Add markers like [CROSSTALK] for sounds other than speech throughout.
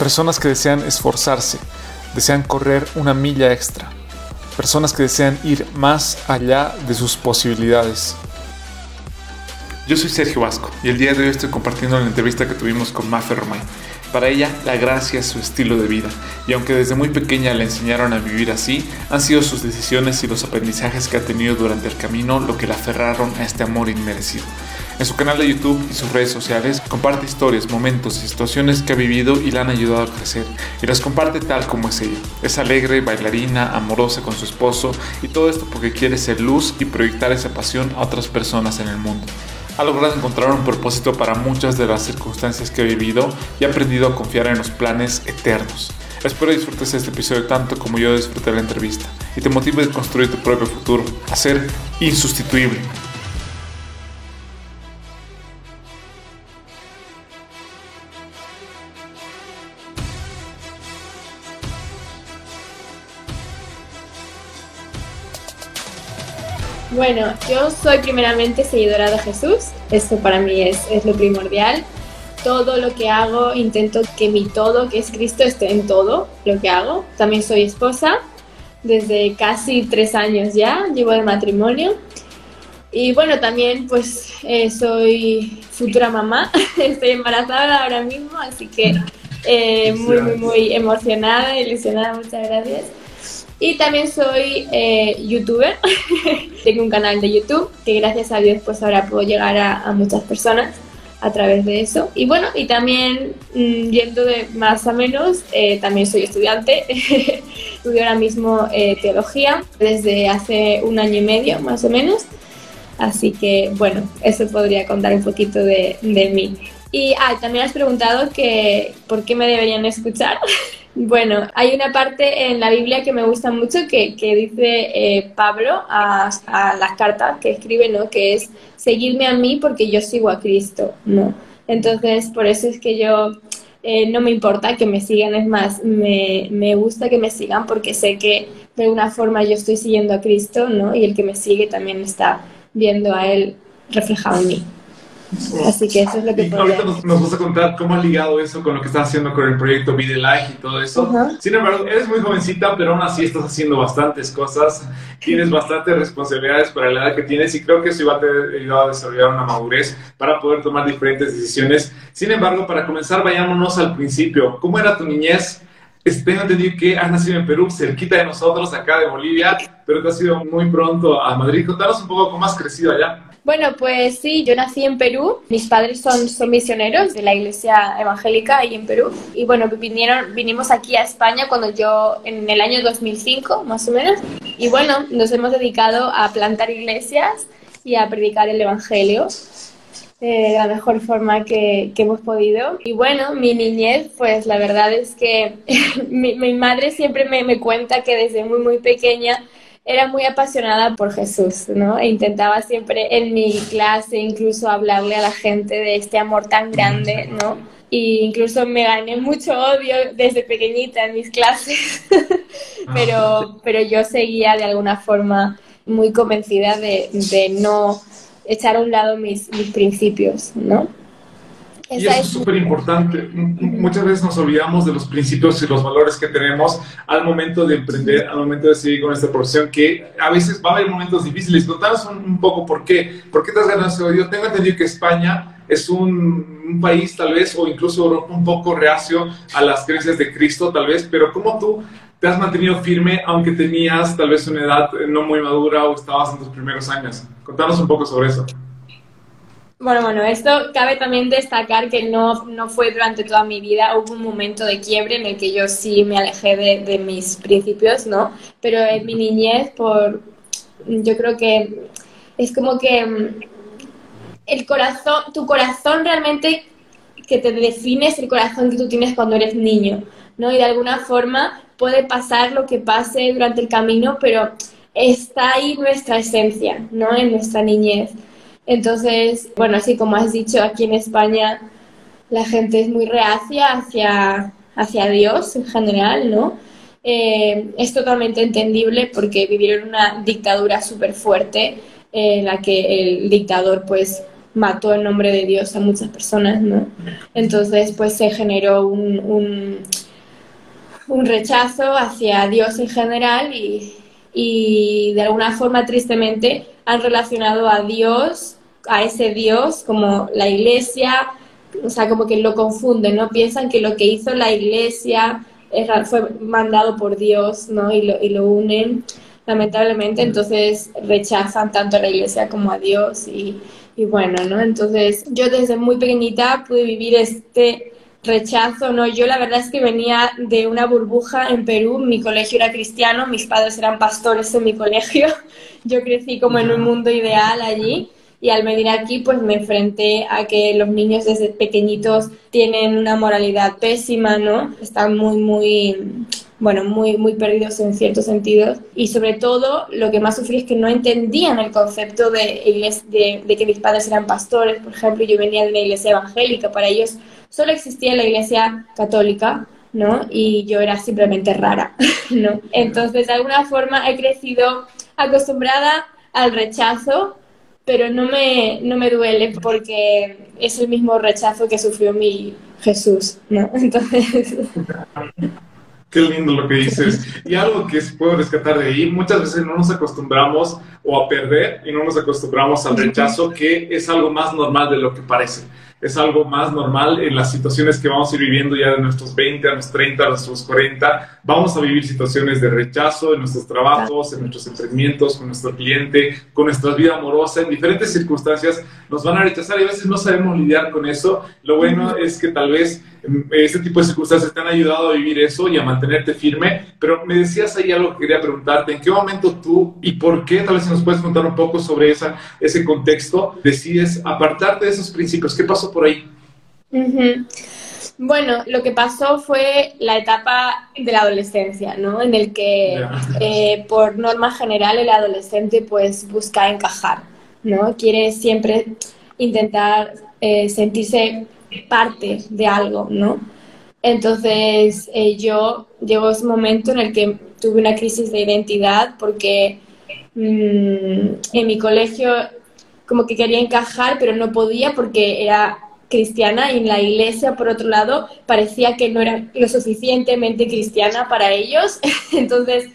Personas que desean esforzarse, desean correr una milla extra. Personas que desean ir más allá de sus posibilidades. Yo soy Sergio Vasco y el día de hoy estoy compartiendo la entrevista que tuvimos con Mafe Romay. Para ella, la gracia es su estilo de vida, y aunque desde muy pequeña le enseñaron a vivir así, han sido sus decisiones y los aprendizajes que ha tenido durante el camino lo que la aferraron a este amor inmerecido. En su canal de YouTube y sus redes sociales comparte historias, momentos y situaciones que ha vivido y la han ayudado a crecer, y las comparte tal como es ella. Es alegre, bailarina, amorosa con su esposo, y todo esto porque quiere ser luz y proyectar esa pasión a otras personas en el mundo ha logrado encontrar un propósito para muchas de las circunstancias que ha vivido y ha aprendido a confiar en los planes eternos. Espero disfrutes este episodio tanto como yo disfruté la entrevista y te motive a construir tu propio futuro, a ser insustituible. Bueno, yo soy primeramente seguidora de Jesús, eso para mí es, es lo primordial. Todo lo que hago, intento que mi todo, que es Cristo, esté en todo lo que hago. También soy esposa, desde casi tres años ya, llevo de matrimonio. Y bueno, también pues eh, soy futura mamá, [LAUGHS] estoy embarazada ahora mismo, así que eh, muy, muy, muy emocionada, ilusionada, muchas gracias. Y también soy eh, youtuber, [LAUGHS] tengo un canal de YouTube que gracias a Dios pues ahora puedo llegar a, muchas personas a través de eso. Y bueno, y también mm, yendo de más a menos, eh, también soy estudiante, [LAUGHS] estudio ahora mismo eh, teología desde hace un año y medio más o menos. Así que bueno, eso podría contar un poquito de, de mí. Y ah, también has preguntado que por qué me deberían escuchar. [LAUGHS] Bueno, hay una parte en la Biblia que me gusta mucho que, que dice eh, Pablo a, las cartas que escribe, ¿no? Que es seguirme a mí porque yo sigo a Cristo, ¿no? Entonces, por eso es que yo eh, no me importa que me sigan, es más, me, me gusta que me sigan porque sé que de alguna forma yo estoy siguiendo a Cristo, ¿no? Y el que me sigue también está viendo a Él reflejado en mí. Así que eso es lo que y Ahorita nos, nos, vas a contar cómo ha ligado eso con lo que estás haciendo con el proyecto Be Life y todo eso. Sin embargo, eres muy jovencita, pero aún así estás haciendo bastantes cosas. Tienes bastantes responsabilidades para la edad que tienes y creo que eso iba a te ayudar a desarrollar una madurez para poder tomar diferentes decisiones. Sin embargo, para comenzar, vayámonos al principio. ¿Cómo era tu niñez? Tengo entendido que has nacido en Perú, cerquita de nosotros, acá de Bolivia, pero te has ido muy pronto a Madrid. Contanos un poco cómo has crecido allá. Bueno, pues sí, yo nací en Perú. Mis padres son, son misioneros de la iglesia evangélica ahí en Perú. Y bueno, vinieron, vinimos aquí a España cuando yo, en el año 2005 más o menos. Y bueno, nos hemos dedicado a plantar iglesias y a predicar el evangelio de la mejor forma que, que, hemos podido. Y bueno, mi niñez, pues la verdad es que [LAUGHS] mi, mi, madre siempre me, me, cuenta que desde muy, muy pequeña era muy apasionada por Jesús, ¿no? E intentaba siempre en mi clase incluso hablarle a la gente de este amor tan grande, ¿no? Y incluso me gané mucho odio desde pequeñita en mis clases, [LAUGHS] pero, pero yo seguía de alguna forma muy convencida de, de no echar a un lado mis, mis principios, ¿no? Y eso es súper importante. Muchas veces nos olvidamos de los principios y los valores que tenemos al momento de emprender, al momento de seguir con esta profesión, que a veces va a haber momentos difíciles. Contanos un, poco por qué. ¿Por qué te has ganado ese odio? Tengo entendido que España es un, un, país tal vez, o incluso Europa, un poco reacio a las creencias de Cristo tal vez, pero ¿cómo tú te has mantenido firme aunque tenías tal vez una edad no muy madura o estabas en tus primeros años? Contanos un poco sobre eso. Bueno, bueno, esto cabe también destacar que no, no fue durante toda mi vida, hubo un momento de quiebre en el que yo sí me alejé de, de mis principios, ¿no? Pero en mi niñez, por, yo creo que es como que mm, el corazón, tu corazón realmente que te defines el corazón que tú tienes cuando eres niño, ¿no? Y de alguna forma puede pasar lo que pase durante el camino, pero está ahí nuestra esencia, ¿no? En nuestra niñez. Entonces, bueno, así como has dicho, aquí en España la gente es muy reacia hacia, hacia Dios en general, ¿no? Eh, es totalmente entendible porque vivieron una dictadura súper fuerte en la que el dictador pues mató en nombre de Dios a muchas personas, ¿no? Entonces pues se generó un, un, un rechazo hacia Dios en general y, y de alguna forma tristemente han relacionado a Dios, a ese Dios como la iglesia, o sea, como que lo confunden, ¿no? Piensan que lo que hizo la iglesia fue mandado por Dios, ¿no? Y lo, y lo unen, lamentablemente, entonces rechazan tanto a la iglesia como a Dios y, y bueno, ¿no? Entonces yo desde muy pequeñita pude vivir este rechazo, ¿no? Yo la verdad es que venía de una burbuja en Perú, mi colegio era cristiano, mis padres eran pastores en mi colegio, [LAUGHS] yo crecí como en un mundo ideal allí y al venir aquí pues me enfrenté a que los niños desde pequeñitos tienen una moralidad pésima, ¿no? Están muy, muy, bueno, muy, muy perdidos en ciertos sentidos y sobre todo lo que más sufrí es que no entendían el concepto de, de, de que mis padres eran pastores, por ejemplo, yo venía de la iglesia evangélica, para ellos solo existía la iglesia católica, ¿no? Y yo era simplemente rara, [LAUGHS] ¿no? Entonces, de alguna forma he crecido acostumbrada al rechazo, pero no me, no me duele porque es el mismo rechazo que sufrió mi Jesús, ¿no? [LAUGHS] Entonces... Qué lindo lo que dices. Y algo que puedo rescatar de ahí, muchas veces no nos acostumbramos o a perder y no nos acostumbramos al rechazo, que es algo más normal de lo que parece es algo más normal en las situaciones que vamos a ir viviendo ya de nuestros 20 a los 30, a nuestros 40. Vamos a vivir situaciones de rechazo en nuestros trabajos, en nuestros emprendimientos, con nuestro cliente, con nuestra vida amorosa, en diferentes circunstancias nos van a rechazar y a veces no sabemos lidiar con eso. Lo bueno es que tal vez este tipo de circunstancias te han ayudado a vivir eso y a mantenerte firme, pero me decías ahí algo que quería preguntarte, ¿en qué momento tú y por qué, tal vez si nos puedes contar un poco sobre esa, ese contexto, decides apartarte de esos principios? ¿Qué pasó por ahí? Bueno, lo que pasó fue la etapa de la adolescencia, ¿no? En el que, eh, por norma general, el adolescente pues busca encajar, ¿no? Quiere siempre intentar eh, sentirse parte de algo, ¿no? Entonces eh, yo llegó ese momento en el que tuve una crisis de identidad porque mm, en mi colegio como que quería encajar pero no podía porque era cristiana y en la iglesia por otro lado parecía que no era lo suficientemente cristiana para ellos [LAUGHS] entonces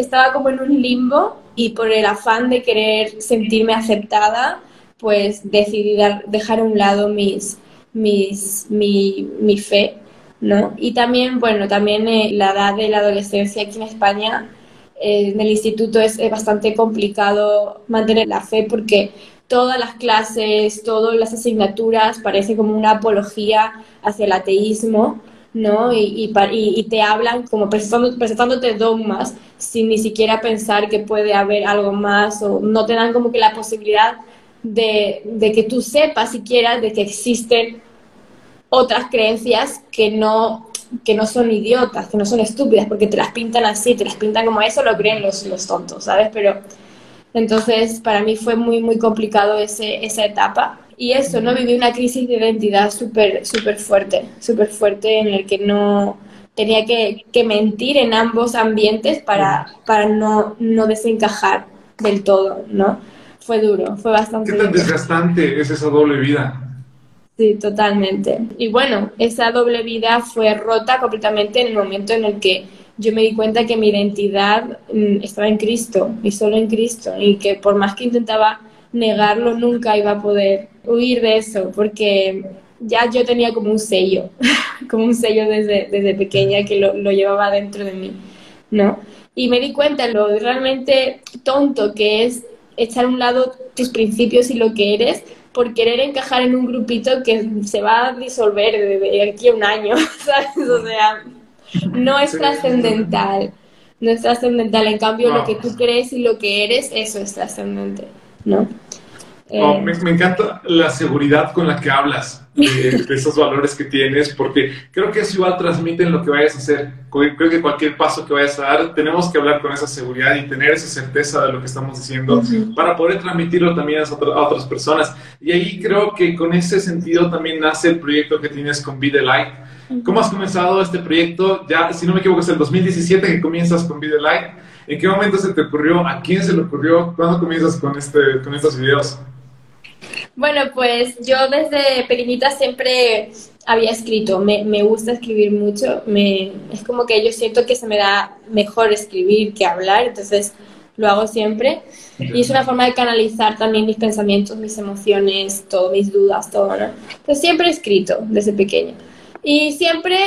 estaba como en un limbo y por el afán de querer sentirme aceptada pues decidí dejar a un lado mis mi, mi fe, ¿no? Y también, bueno, también eh, la edad de la adolescencia aquí en España, eh, en el instituto es, bastante complicado mantener la fe porque todas las clases, todas las asignaturas parece como una apología hacia el ateísmo, ¿no? Y, y, te hablan como presentándote dogmas sin ni siquiera pensar que puede haber algo más o no te dan como que la posibilidad de, que tú sepas siquiera de que existen otras creencias que no, que no son idiotas, que no son estúpidas, porque te las pintan así, te las pintan como eso, lo creen los, los tontos, ¿sabes? Pero entonces para mí fue muy, muy complicado ese, esa etapa. Y eso, ¿no? Viví una crisis de identidad súper, súper fuerte, súper fuerte en el que no tenía que, que, mentir en ambos ambientes para, para no, no desencajar del todo, ¿no? fue duro, fue bastante ¿Qué tan desgastante es esa doble vida? Sí, totalmente. Y bueno, esa doble vida fue rota completamente en el momento en el que yo me di cuenta que mi identidad mm, estaba en Cristo y solo en Cristo y que por más que intentaba negarlo nunca iba a poder huir de eso porque ya yo tenía como un sello, [LAUGHS] como un sello desde, desde pequeña que lo, lo llevaba dentro de mí, ¿no? Y me di cuenta lo realmente tonto que es echar a un lado tus principios y lo que eres por querer encajar en un grupito que se va a disolver de aquí a un año, [LAUGHS] ¿sabes? O sea, no es trascendental, no es trascendental. En cambio, lo que tú crees y lo que eres, eso es trascendente, ¿no? Oh, eh, me, encanta la seguridad con la que hablas [LAUGHS] de, esos valores que tienes, porque creo que eso igual transmiten lo que vayas a hacer. Creo que cualquier paso que vayas a dar, tenemos que hablar con esa seguridad y tener esa certeza de lo que estamos diciendo para poder transmitirlo también a, a, otras personas. Y ahí creo que con ese sentido también nace el proyecto que tienes con Be the Light. ¿Cómo has comenzado este proyecto? Ya, si no me equivoco, es el 2017 que comienzas con Be the Light. ¿En qué momento se te ocurrió? ¿A quién se le ocurrió? ¿Cuándo comienzas con, este, con estos videos? Bueno, pues yo desde pequeñita siempre había escrito, me, gusta escribir mucho, es como que yo siento que se me da mejor escribir que hablar, entonces lo hago siempre. Y es una forma de canalizar también mis pensamientos, mis emociones, todas mis dudas, todo, ¿no? Entonces siempre he escrito desde pequeña. Y siempre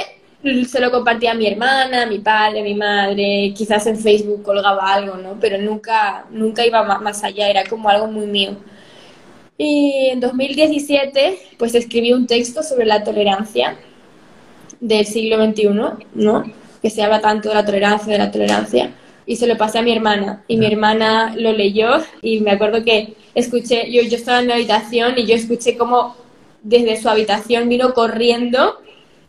se lo compartía a mi hermana, a mi padre, a mi madre, quizás en Facebook colgaba algo, ¿no? Pero nunca, nunca iba más allá, era como algo muy mío. Y en 2017, pues escribí un texto sobre la tolerancia del siglo XXI, ¿no? Que se habla tanto de la tolerancia, de la tolerancia. Y se lo pasé a mi hermana. Y mi hermana lo leyó y me acuerdo que escuché, yo, yo estaba en mi habitación y yo escuché como desde su habitación vino corriendo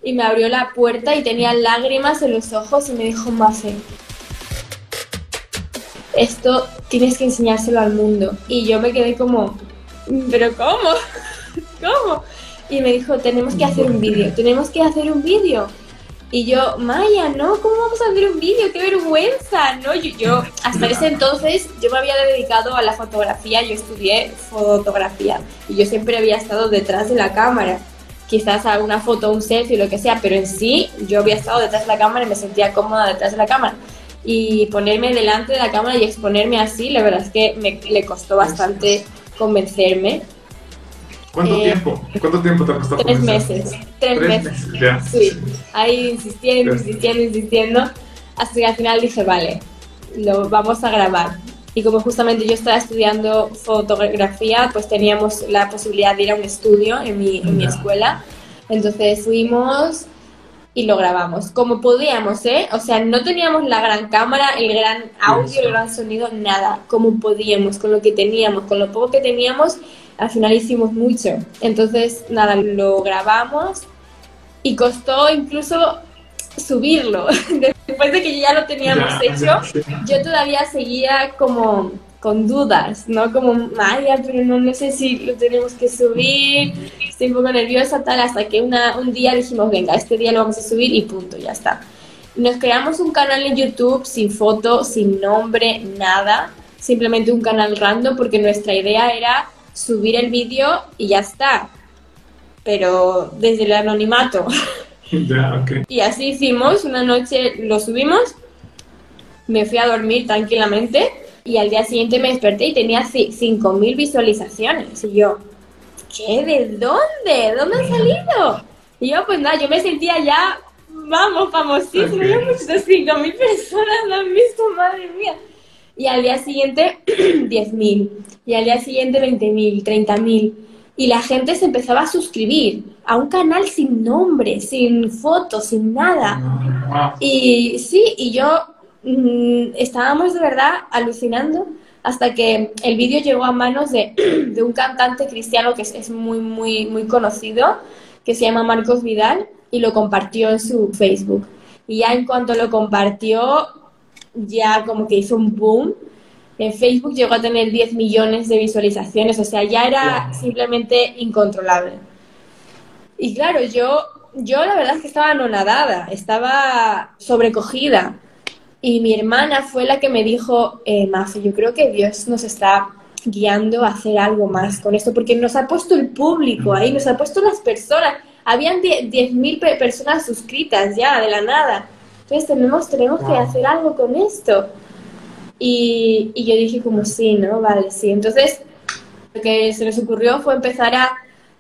y me abrió la puerta y tenía lágrimas en los ojos y me dijo, Mafe, esto tienes que enseñárselo al mundo. Y yo me quedé como, ¿pero cómo? [LAUGHS] ¿Cómo? Y me dijo, tenemos que hacer un vídeo, tenemos que hacer un vídeo. Y yo, Maya, ¿no? ¿Cómo vamos a hacer un vídeo? ¡Qué vergüenza! ¿No? Yo, yo, hasta ese entonces, yo me había dedicado a la fotografía, yo estudié fotografía y yo siempre había estado detrás de la cámara. Quizás a una foto, un selfie, lo que sea, pero en sí yo había estado detrás de la cámara y me sentía cómoda detrás de la cámara. Y ponerme delante de la cámara y exponerme así, la verdad es que me, le costó bastante convencerme. ¿Cuánto eh, tiempo? ¿Cuánto tiempo te ha costado Tres meses. Tres, meses. Sí. Ahí insistiendo, insistiendo, insistiendo. Hasta que al final dije, vale, lo vamos a grabar. Y como justamente yo estaba estudiando fotografía, pues teníamos la posibilidad de ir a un estudio en mi, en mi escuela. Entonces fuimos, y lo grabamos como podíamos, ¿eh? O sea, no teníamos la gran cámara, el gran audio, el gran sonido, nada, como podíamos, con lo que teníamos, con lo poco que teníamos, al final hicimos mucho. Entonces, nada, lo grabamos y costó incluso subirlo. [LAUGHS] Después de que ya lo teníamos hecho, yo todavía seguía como con dudas, ¿no? Como, Maya, pero no, no sé si lo tenemos que subir, estoy un poco nerviosa, tal, hasta que una, un día dijimos, venga, este día lo vamos a subir y punto, ya está. Nos creamos un canal en YouTube sin foto, sin nombre, nada, simplemente un canal random porque nuestra idea era subir el vídeo y ya está, pero desde el anonimato. [LAUGHS] [LAUGHS] Y así hicimos, una noche lo subimos, me fui a dormir tranquilamente y al día siguiente me desperté y tenía 5.000 visualizaciones. Y yo, ¿qué? ¿De dónde? ¿De dónde ha salido? Y yo, pues nada, yo me sentía ya, vamos, famosísimo. Okay. Yo, 5.000 personas lo han visto, madre mía. Y al día siguiente, [CLEARS THROAT] 10.000. Y al día siguiente, 20.000, 30.000. Y la gente se empezaba a suscribir a un canal sin nombre, sin fotos, sin nada. Y sí, y yo Mm, estábamos de verdad alucinando hasta que el vídeo llegó a manos de, [CLEARS THROAT] de un cantante cristiano que es, es, muy, muy, muy conocido, que se llama Marcos Vidal, y lo compartió en su Facebook. Y ya en cuanto lo compartió, ya como que hizo un boom. En Facebook llegó a tener 10 millones de visualizaciones, o sea, ya era simplemente incontrolable. Y claro, yo, yo la verdad es que estaba anonadada, estaba sobrecogida y mi hermana fue la que me dijo, eh, yo creo que Dios nos está guiando a hacer algo más con esto, porque nos ha puesto el público ahí, nos ha puesto las personas. Habían 10.000 personas suscritas ya, de la nada. Entonces tenemos, tenemos que hacer algo con esto. Y, y, yo dije como sí, ¿no? Vale, sí. Entonces lo que se nos ocurrió fue empezar a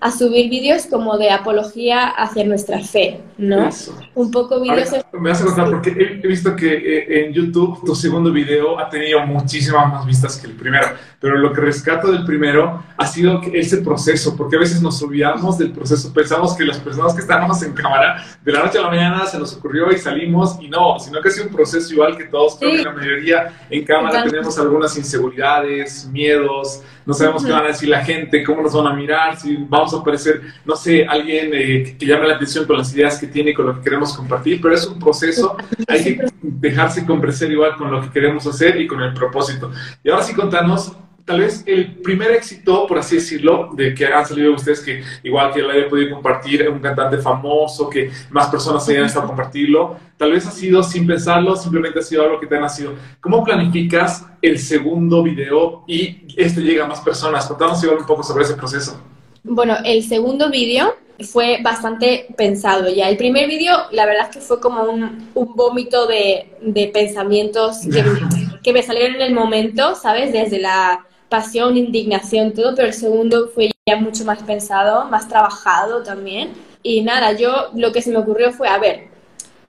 a subir vídeos como de apología hacia nuestra fe, ¿no? Un poco vídeos... Me vas a contar, porque he, visto que eh, en YouTube tu segundo video ha tenido muchísimas más vistas que el primero, pero lo que rescato del primero ha sido ese proceso, porque a veces nos olvidamos del proceso, pensamos que las personas que estamos en cámara, de la noche a la mañana se nos ocurrió y salimos, y no, sino que ha sido un proceso igual que todos, creo que la mayoría en cámara tenemos algunas inseguridades, miedos, no sabemos qué van a decir la gente, cómo nos van a mirar, si vamos aparecer, no sé, alguien eh, que, llame la atención con las ideas que tiene y con lo que queremos compartir, pero es un proceso, hay que dejarse convencer igual con lo que queremos hacer y con el propósito. Y ahora sí contanos, tal vez el primer éxito, por así decirlo, de que han salido ustedes, que igual que lo haya podido compartir, un cantante famoso, que más personas hayan estado compartirlo, tal vez ha sido sin pensarlo, simplemente ha sido algo que te ha nacido. ¿Cómo planificas el segundo video y este llega a más personas? Contanos igual un poco sobre ese proceso. Bueno, el segundo vídeo fue bastante pensado ya. El primer vídeo, la verdad es que fue como un, vómito de, pensamientos [LAUGHS] que, me salieron en el momento, ¿sabes? Desde la pasión, indignación, todo, pero el segundo fue ya mucho más pensado, más trabajado también. Y nada, yo lo que se me ocurrió fue, a ver,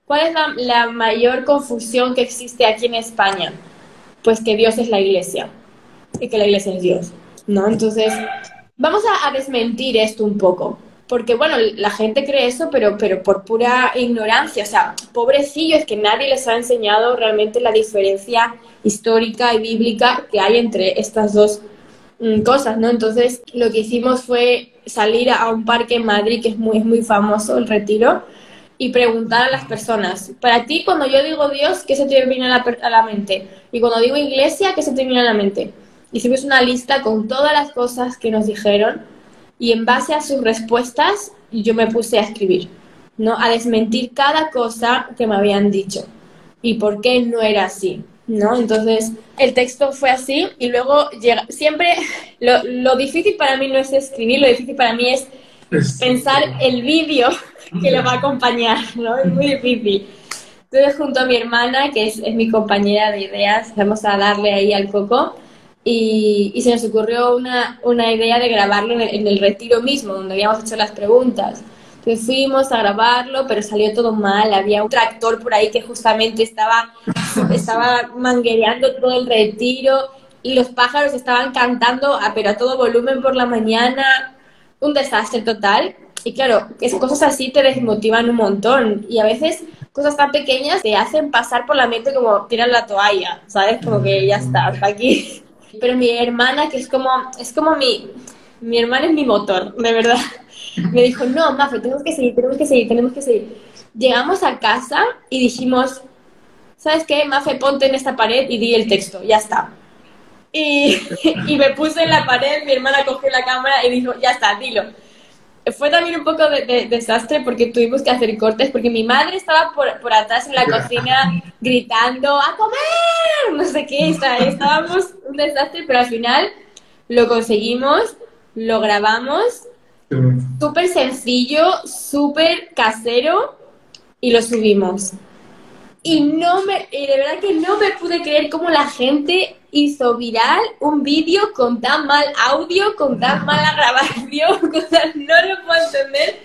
¿cuál es la, mayor confusión que existe aquí en España? Pues que Dios es la iglesia y que la iglesia es Dios, ¿no? Entonces, Vamos a, desmentir esto un poco, porque bueno, la gente cree eso, pero, pero por pura ignorancia, o sea, pobrecillos que nadie les ha enseñado realmente la diferencia histórica y bíblica que hay entre estas dos mm, cosas, ¿no? Entonces, lo que hicimos fue salir a un parque en Madrid, que es muy, muy famoso, el Retiro, y preguntar a las personas, para ti, cuando yo digo Dios, ¿qué se te viene a la, la mente? Y cuando digo iglesia, ¿qué se te viene a la mente? hicimos una lista con todas las cosas que nos dijeron y en base a sus respuestas yo me puse a escribir, ¿no? A desmentir cada cosa que me habían dicho y por qué no era así, ¿no? Entonces el texto fue así y luego llega, siempre [LAUGHS] lo, lo difícil para mí no es escribir, lo difícil para mí es pensar el vídeo [LAUGHS] que lo va a acompañar, ¿no? Es muy difícil. Entonces junto a mi hermana, que es, es mi compañera de ideas, vamos a darle ahí al coco y, se nos ocurrió una, una idea de grabarlo en el, retiro mismo, donde habíamos hecho las preguntas. Entonces fuimos a grabarlo, pero salió todo mal. Había un tractor por ahí que justamente estaba, estaba manguereando todo el retiro y los pájaros estaban cantando, a, pero a todo volumen por la mañana. Un desastre total. Y claro, es, cosas así te desmotivan un montón. Y a veces cosas tan pequeñas te hacen pasar por la mente como tirar la toalla, ¿sabes? Como que ya está, hasta aquí. Pero mi hermana, que es como, es como mi, mi hermana es mi motor, de verdad. [LAUGHS] Me dijo, no, Mafe, tenemos que seguir, tenemos que seguir, tenemos que seguir. Llegamos a casa y dijimos, ¿sabes qué? Mafe, ponte en esta pared y di el texto, ya está. Y, [LAUGHS] y me puse en la pared, mi hermana cogió la cámara y dijo, ya está, dilo fue también un poco de, desastre porque tuvimos que hacer cortes porque mi madre estaba por, por atrás en la [LAUGHS] cocina gritando ¡a comer! No sé qué, estábamos un desastre, pero al final lo conseguimos, lo grabamos, súper sencillo, súper casero y lo subimos. Y no me, y de verdad que no me pude creer cómo la gente hizo viral un vídeo con tan mal audio, con tan mala grabación, [LAUGHS] no lo puedo entender,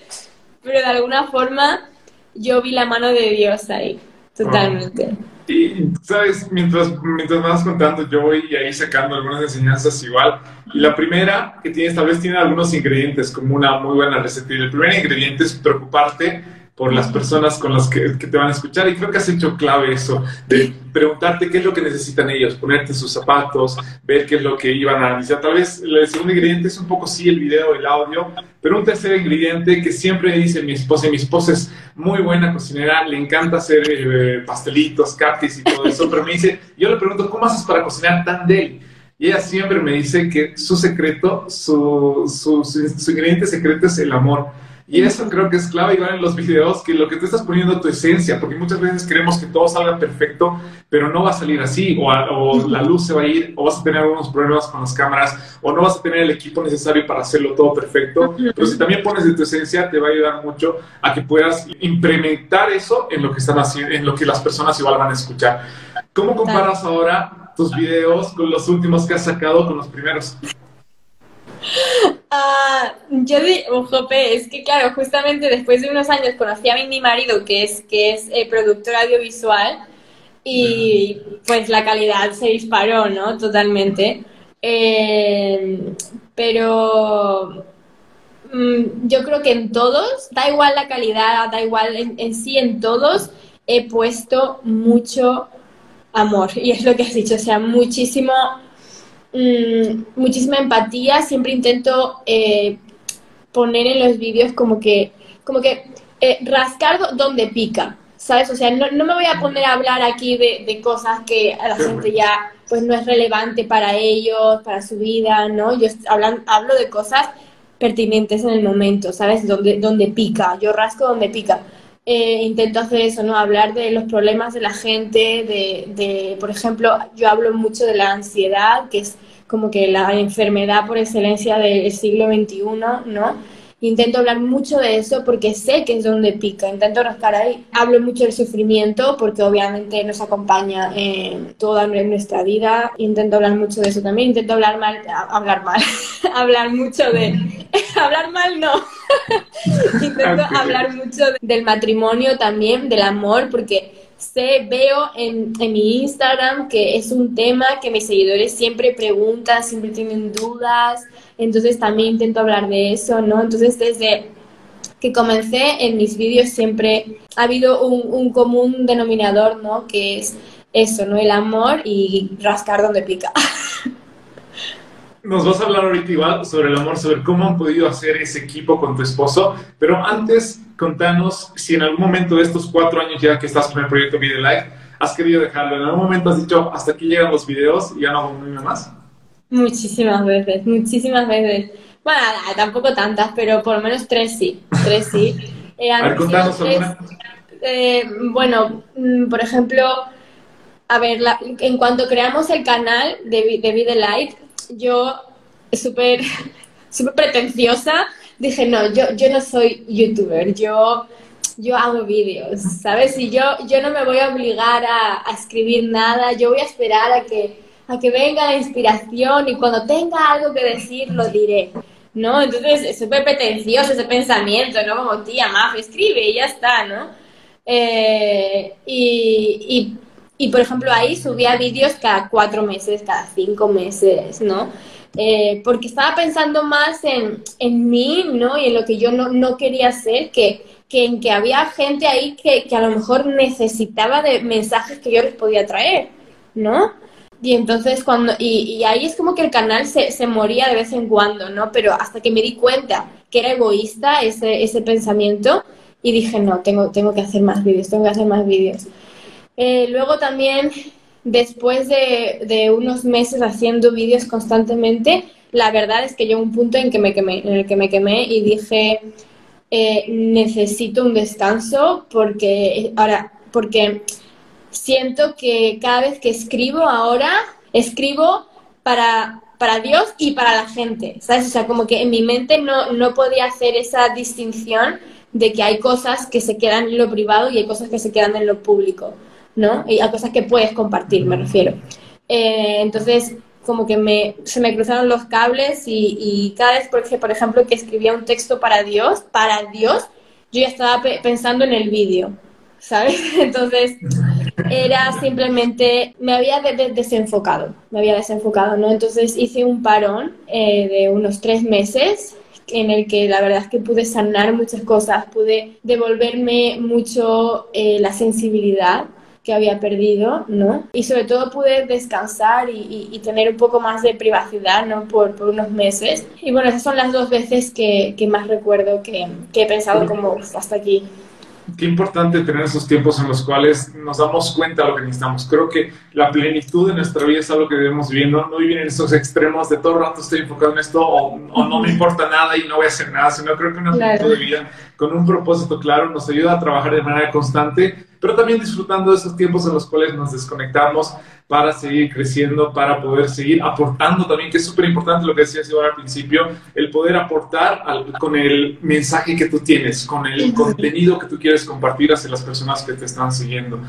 pero de alguna forma yo vi la mano de Dios ahí, totalmente. Y, sabes, mientras, mientras me vas contando, yo voy ahí sacando algunas enseñanzas igual. Y la primera que tienes, tal vez tiene algunos ingredientes, como una muy buena receta. Y el primer ingrediente es preocuparte por las personas con las que, te van a escuchar. Y creo que has hecho clave eso, de preguntarte qué es lo que necesitan ellos, ponerte sus zapatos, ver qué es lo que iban a analizar. Tal vez el segundo ingrediente es un poco sí el video, el audio, pero un tercer ingrediente que siempre dice mi esposa, y mi esposa es muy buena cocinera, le encanta hacer eh, pastelitos, cupcakes y todo eso, pero me dice, yo le pregunto, ¿cómo haces para cocinar tan deli? Y ella siempre me dice que su secreto, su, su, su ingrediente secreto es el amor y eso creo que es clave igual en los videos, que lo que tú estás poniendo tu esencia, porque muchas veces queremos que todo salga perfecto, pero no va a salir así, o, o, la luz se va a ir, o vas a tener algunos problemas con las cámaras, o no vas a tener el equipo necesario para hacerlo todo perfecto. Pero si también pones de tu esencia, te va a ayudar mucho a que puedas implementar eso en lo que están haciendo, en lo que las personas igual van a escuchar. ¿Cómo comparas ahora tus videos con los últimos que has sacado con los primeros? Ah, yo digo, jope, es que claro, justamente después de unos años conocí a mi, marido, que es, que es eh, productor audiovisual, y pues la calidad se disparó, ¿no? Totalmente. Eh, pero mm, yo creo que en todos, da igual la calidad, da igual en, sí, en todos he puesto mucho amor. Y es lo que has dicho, o sea, muchísimo, mm, muchísima empatía. Siempre intento eh, poner en los vídeos como que, como que eh, rascar donde pica. ¿sabes? O sea, no, no, me voy a poner a hablar aquí de, de, cosas que a la gente ya pues no es relevante para ellos, para su vida, ¿no? Yo hablan, hablo de cosas pertinentes en el momento, ¿sabes? Donde, donde pica, yo rasco donde pica. Eh, intento hacer eso, ¿no? Hablar de los problemas de la gente, de, de, por ejemplo, yo hablo mucho de la ansiedad, que es como que la enfermedad por excelencia del siglo XXI, ¿no? Intento hablar mucho de eso porque sé que es donde pica. Intento rascar ahí. Hablo mucho del sufrimiento porque obviamente nos acompaña en toda nuestra vida. Intento hablar mucho de eso también. Intento hablar mal, hablar mal, [LAUGHS] hablar mucho de... [LAUGHS] hablar mal no. [LAUGHS] Intento hablar mucho del matrimonio también, del amor, porque sé, veo en, en, mi Instagram que es un tema que mis seguidores siempre preguntan, siempre tienen dudas, entonces también intento hablar de eso, ¿no? Entonces desde que comencé en mis vídeos siempre ha habido un, un común denominador, ¿no? Que es eso, ¿no? El amor y rascar donde pica. [LAUGHS] Nos vas a hablar ahorita igual sobre el amor, sobre cómo han podido hacer ese equipo con tu esposo, pero antes contanos si en algún momento de estos cuatro años ya que estás con el proyecto Video Live, has querido dejarlo. ¿En algún momento has dicho, hasta aquí llegan los videos y ya no hago más? Muchísimas veces, muchísimas veces. Bueno, tampoco tantas, pero por lo menos tres sí. Tres sí. [LAUGHS] Eh, a ver, contanos eh, bueno, mm, por ejemplo, a ver, en cuanto creamos el canal de, de Be Light, yo, súper [LAUGHS] súper pretenciosa, dije, no, yo, yo no soy youtuber, yo, yo hago vídeos, ¿sabes? Y yo, yo no me voy a obligar a, escribir nada, yo voy a esperar a que a que venga la inspiración y cuando tenga algo que decir lo diré, ¿no? Entonces es súper pretencioso ese pensamiento, ¿no? Como tía, Maf, escribe y ya está, ¿no? Eh, y, y, por ejemplo ahí subía vídeos cada cuatro meses, cada cinco meses, ¿no? Eh, porque estaba pensando más en, en, mí, ¿no? Y en lo que yo no, no quería hacer, que, que, en que había gente ahí que, que, a lo mejor necesitaba de mensajes que yo les podía traer, ¿no? Y entonces cuando, y, ahí es como que el canal se, se, moría de vez en cuando, ¿no? Pero hasta que me di cuenta que era egoísta ese, ese pensamiento y dije, no, tengo, tengo que hacer más vídeos, tengo que hacer más vídeos. Eh, luego también, después de, unos meses haciendo vídeos constantemente, la verdad es que llegó un punto en, que me quemé, en el que me quemé y dije, eh, necesito un descanso porque ahora, porque siento que cada vez que escribo ahora, escribo para, para Dios y para la gente, ¿sabes? O sea, como que en mi mente no, no podía hacer esa distinción de que hay cosas que se quedan en lo privado y hay cosas que se quedan en lo público, ¿no? Y hay cosas que puedes compartir, me refiero. Eh, entonces, como que me, se me cruzaron los cables y, y cada vez, porque, por ejemplo, que escribía un texto para Dios, para Dios, yo ya estaba pensando en el vídeo, ¿sabes? [LAUGHS] Entonces, era simplemente, me había desenfocado, me había desenfocado, ¿no? Entonces hice un parón eh, de unos tres meses en el que la verdad es que pude sanar muchas cosas, pude devolverme mucho eh, la sensibilidad que había perdido, ¿no? Y sobre todo pude descansar y, tener un poco más de privacidad, ¿no? Por, por, unos meses. Y bueno, esas son las dos veces que, que más recuerdo que, que he pensado como hasta aquí qué importante tener esos tiempos en los cuales nos damos cuenta de lo que necesitamos. Creo que la plenitud de nuestra vida es algo que debemos vivir, no, no vivir en esos extremos de todo el rato estoy enfocado en esto o, no me importa nada y no voy a hacer nada, sino creo que una plenitud de vida con un propósito claro nos ayuda a trabajar de manera constante, pero también disfrutando de esos tiempos en los cuales nos desconectamos para seguir creciendo, para poder seguir aportando también, que es súper importante lo que decías ahora al principio, el poder aportar con el mensaje que tú tienes, con el contenido que tú quieres compartir hacia las personas que te están siguiendo.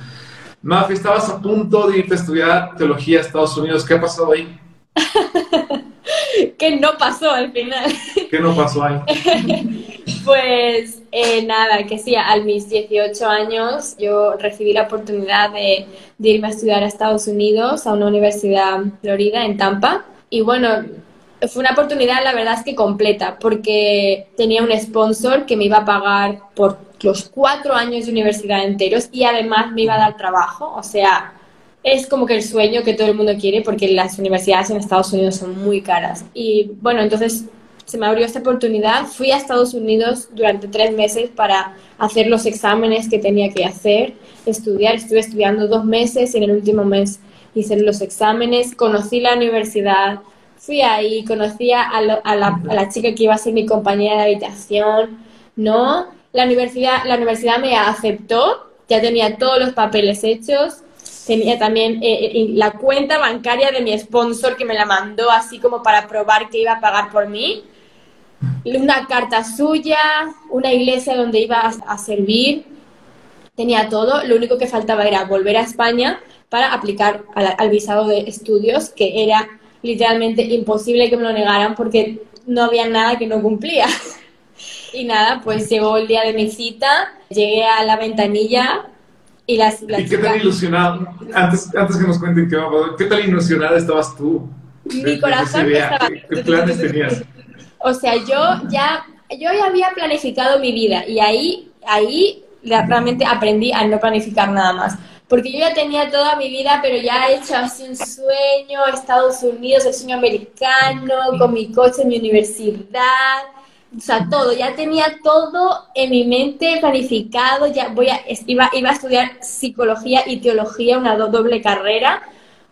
Maf, estabas a punto de irte a estudiar teología a Estados Unidos. ¿Qué ha pasado ahí? [LAUGHS] que no pasó al final. ¿Qué no pasó ahí? [LAUGHS] pues eh, nada, que sí, a mis 18 años yo recibí la oportunidad de, de irme a estudiar a Estados Unidos, a una universidad Florida, en Tampa. Y bueno, fue una oportunidad, la verdad es que completa, porque tenía un sponsor que me iba a pagar por los cuatro años de universidad enteros y además me iba a dar trabajo. O sea, es como que el sueño que todo el mundo quiere porque las universidades en Estados Unidos son muy caras. Y bueno, entonces se me abrió esta oportunidad. Fui a Estados Unidos durante tres meses para hacer los exámenes que tenía que hacer, estudiar. Estuve estudiando dos meses y en el último mes hice los exámenes. Conocí la universidad, fui ahí, conocí a, la, a la chica que iba a ser mi compañera de habitación, ¿no? La universidad, la universidad me aceptó, ya tenía todos los papeles hechos tenía también eh, eh, la cuenta bancaria de mi sponsor que me la mandó así como para probar que iba a pagar por mí, una carta suya, una iglesia donde iba a, servir, tenía todo, lo único que faltaba era volver a España para aplicar al, visado de estudios, que era literalmente imposible que me lo negaran porque no había nada que no cumplía. [LAUGHS] Y nada, pues llegó el día de mi cita, llegué a la ventanilla, y, las, ¿Y qué tan ilusionado? Antes, antes que nos cuenten qué, ¿qué tan ilusionada estabas tú? Mi corazón estaba... ¿Qué, planes [LAUGHS] tenías? O sea, yo ya, yo ya había planificado mi vida y ahí, ahí realmente aprendí a no planificar nada más. Porque yo ya tenía toda mi vida, pero ya he hecho así un sueño, Estados Unidos, el sueño americano, con mi coche en mi universidad o sea, todo, ya tenía todo en mi mente planificado, ya voy a, iba, iba a estudiar psicología y teología, una doble carrera,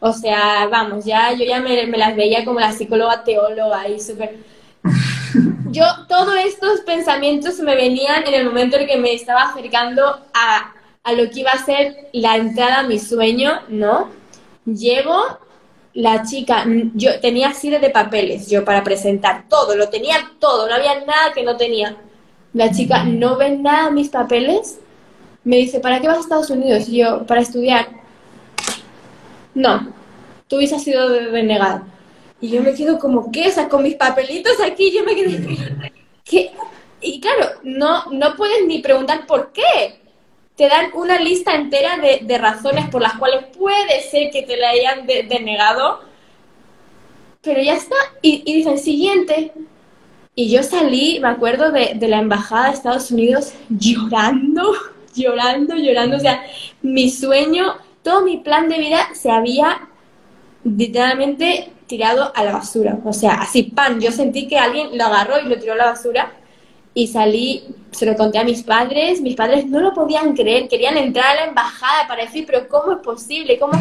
o sea, vamos, ya yo ya me, las veía como la psicóloga teóloga y súper... [LAUGHS] Yo, todos estos pensamientos me venían en el momento en que me estaba acercando a, a lo que iba a ser la entrada a mi sueño, ¿no? Llego la chica, yo tenía así de papeles yo para presentar, todo, lo tenía todo, no había nada que no tenía. La chica no ve nada mis papeles, me dice, ¿para qué vas a Estados Unidos? Y yo, para estudiar. No, visa ha sido denegada. Y yo me quedo como, ¿qué? O sea, con mis papelitos aquí, yo me quedé, [LAUGHS] ¿qué? Y claro, no, no puedes ni preguntar por qué te dan una lista entera de, razones por las cuales puede ser que te la hayan denegado, pero ya está. Y, dicen, siguiente. Y yo salí, me acuerdo, de, de la embajada de Estados Unidos llorando, [LAUGHS] llorando, llorando. O sea, mi sueño, todo mi plan de vida se había literalmente tirado a la basura. O sea, así, pan, yo sentí que alguien lo agarró y lo tiró a la basura y salí, se lo conté a mis padres, mis padres no lo podían creer, querían entrar a la embajada para decir, pero ¿cómo es posible? ¿Cómo